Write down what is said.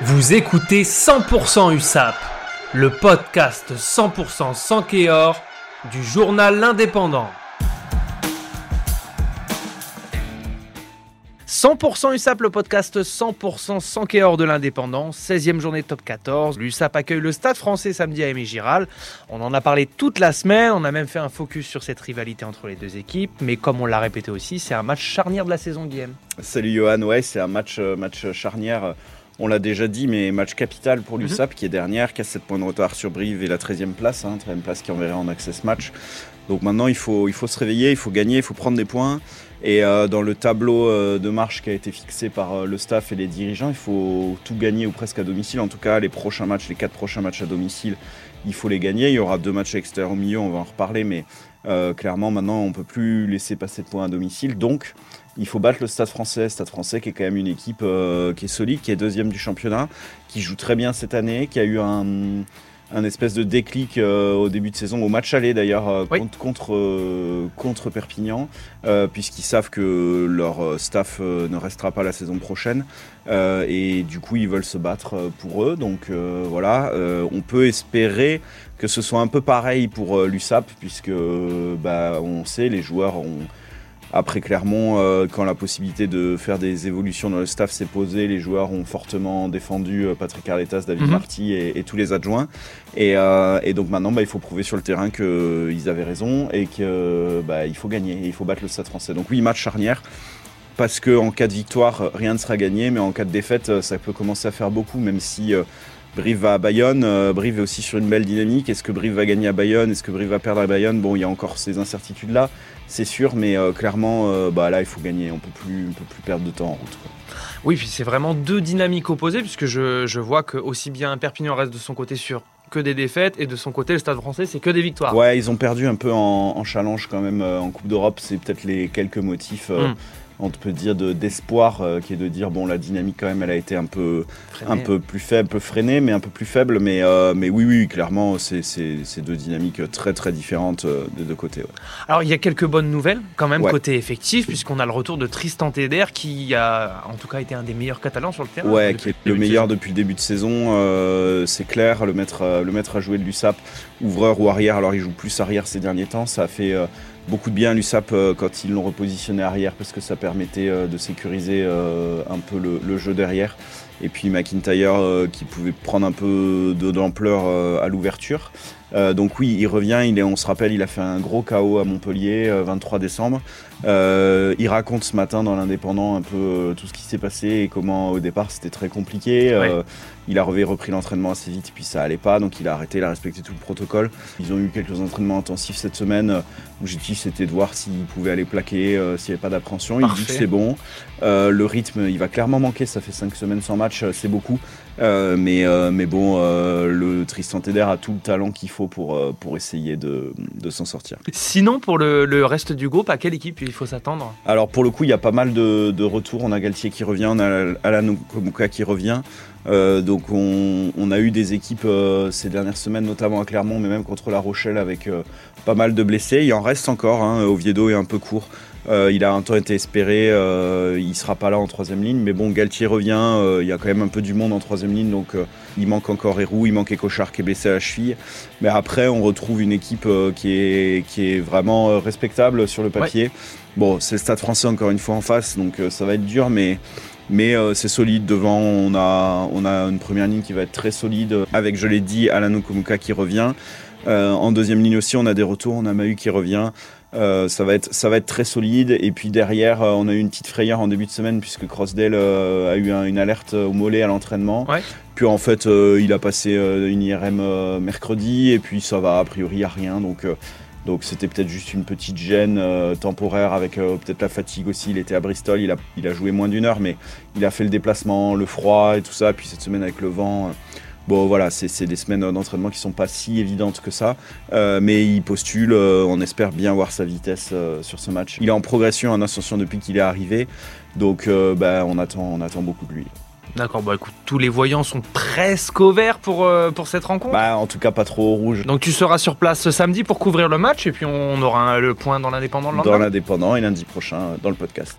Vous écoutez 100% USAP, le podcast 100% sans Kéor du journal L'Indépendant. 100% USAP, le podcast 100% sans Kéor de l'Indépendant, 16e journée top 14. L'USAP accueille le Stade français samedi à Aimé Giral. On en a parlé toute la semaine, on a même fait un focus sur cette rivalité entre les deux équipes, mais comme on l'a répété aussi, c'est un match charnière de la saison, Guillaume. Salut Johan, ouais, c'est un match, euh, match charnière. On l'a déjà dit, mais match capital pour Mhm. l'USAP qui est dernière, qui a 7 points de retard sur Brive et la 13e place, hein, 13e place qui enverrait en access match. Donc maintenant, il faut, il faut se réveiller, il faut gagner, il faut prendre des points. Et euh, dans le tableau euh, de marche qui a été fixé par euh, le staff et les dirigeants, il faut tout gagner ou presque à domicile. En tout cas, les prochains matchs, les quatre prochains matchs à domicile, il faut les gagner. Il y aura deux matchs extérieurs au milieu, on va en reparler, mais euh, clairement, maintenant, on peut plus laisser passer de points à domicile. Donc, il faut battre le Stade français. Stade français qui est quand même une équipe euh, qui est solide, qui est deuxième du championnat, qui joue très bien cette année, qui a eu un, un espèce de déclic euh, au début de saison, au match aller d'ailleurs, euh, Oui. contre, contre, euh, contre Perpignan, puisqu'ils savent que leur staff ne restera pas la saison prochaine. Et du coup, ils veulent se battre pour eux. Donc voilà, on peut espérer que ce soit un peu pareil pour l'USAP, puisque bah, on sait, les joueurs ont. Après Clermont, euh, quand la possibilité de faire des évolutions dans le staff s'est posée, les joueurs ont fortement défendu euh, Patrick Arletas, David Mhm. Marty et, et tous les adjoints. Et, euh, et donc maintenant, bah, il faut prouver sur le terrain qu'ils avaient raison et qu'il bah, faut gagner, et il faut battre le Stade français. Donc oui, match charnière. Parce que en cas de victoire, rien ne sera gagné, mais en cas de défaite, ça peut commencer à faire beaucoup, même si euh, Brive va à Bayonne. euh, Brive est aussi sur une belle dynamique. Est-ce que Brive va gagner à Bayonne? Est-ce que Brive va perdre à Bayonne? Bon, il y a encore ces incertitudes-là, c'est sûr, mais euh, clairement, euh, bah, là, il faut gagner. On on peut plus perdre de temps en route. quoi. Oui, puis c'est vraiment deux dynamiques opposées, puisque je, je vois que aussi bien Perpignan reste de son côté sur que des défaites, et de son côté, le Stade français, c'est que des victoires. Ouais, ils ont perdu un peu en, en challenge quand même euh, en Coupe d'Europe. C'est peut-être les quelques motifs, euh, Mm. On peut dire, de- d'espoir, euh, qui est de dire, bon, la dynamique quand même, elle a été un peu, un peu plus faible, peu freinée, mais un peu plus faible. Mais, euh, mais oui, oui, clairement, c'est deux dynamiques très, très différentes euh, des deux côtés. ouais. Alors, il y a quelques bonnes nouvelles, quand même, Ouais. côté effectif, puisqu'on a le retour de Tristan Teder, qui a, en tout cas, été un des meilleurs Catalans sur le terrain. Ouais, qui est le le début de meilleur depuis le début de saison, euh, c'est clair. Le maître, le maître à jouer de l'USAP, ouvreur ou arrière. Alors il joue plus arrière ces derniers temps. Ça a fait beaucoup de bien à l'USAP quand ils l'ont repositionné arrière parce que ça permettait euh, de sécuriser euh, un peu le, le jeu derrière. Et puis McIntyre euh, qui pouvait prendre un peu de- d'ampleur euh, à l'ouverture. Euh, donc oui, il revient. Il est, on se rappelle, il a fait un gros KO à Montpellier, euh, 23 décembre. Il raconte ce matin dans l'Indépendant un peu tout ce qui s'est passé et comment au départ c'était très compliqué. Il a repris l'entraînement assez vite, puis ça allait pas, donc il a arrêté, il a respecté tout le protocole. Ils ont eu quelques entraînements intensifs cette semaine. L'objectif c'était de voir s'il pouvait aller plaquer, s'il n'y avait pas d'appréhension. Il dit que c'est bon. Le rythme, il va clairement manquer. Ça fait cinq semaines sans match, euh, c'est beaucoup. Euh, mais, euh, mais bon, euh, le Tristan Teder a tout le talent qu'il faut pour, pour essayer de, de s'en sortir. Sinon, pour le, le reste du groupe, à quelle équipe il faut s'attendre? Alors pour le coup, il y a pas mal de, de retours. On a Galtier qui revient, on a Alan Komuka qui revient. Euh, donc on, on a eu des équipes euh, ces dernières semaines, notamment à Clermont, mais même contre La Rochelle avec euh, pas mal de blessés. Il en reste encore. Hein. Oviedo est un peu court. Euh, il a un temps été espéré. euh, il sera pas là en troisième ligne, mais bon, Galtier revient. euh, il y a quand même un peu du monde en troisième ligne, donc il manque encore Héroux, il manque Ecochard qui est blessé à la cheville. Mais après, on retrouve une équipe qui est qui est vraiment respectable sur le papier. Bon, c'est le Stade français encore une fois en face, donc ça va être dur, mais, mais euh, c'est solide. Devant, on a, on a une première ligne qui va être très solide, avec, je l'ai dit, Alan Okomuka qui revient. Euh, en deuxième ligne aussi, on a des retours, on a Mahu qui revient. Euh, ça, va être, ça va être très solide. Et puis derrière, euh, on a eu une petite frayeur en début de semaine, puisque Crossdale a eu un- une alerte au mollet à l'entraînement. Ouais. Puis en fait, il a passé une IRM mercredi, et puis ça va, a priori, à rien. Donc. Donc c'était peut-être juste une petite gêne euh, temporaire avec euh, peut-être la fatigue aussi. Il était à Bristol, il a, joué moins d'une heure, mais il a fait le déplacement, le froid et tout ça. Puis cette semaine avec le vent, euh, bon voilà, c'est des semaines d'entraînement qui sont pas si évidentes que ça. Mais il postule, on espère bien voir sa vitesse sur ce match. Il est en progression, en ascension depuis qu'il est arrivé. Donc on, attend, on attend beaucoup de lui. D'accord, bah écoute, tous les voyants sont presque au vert pour, euh, pour cette rencontre. Bah, en tout cas, pas trop au rouge. Donc tu seras sur place ce samedi pour couvrir le match et puis on aura un- le point dans l'indépendant le Dans lendemain. l'indépendant et lundi prochain euh, dans le podcast.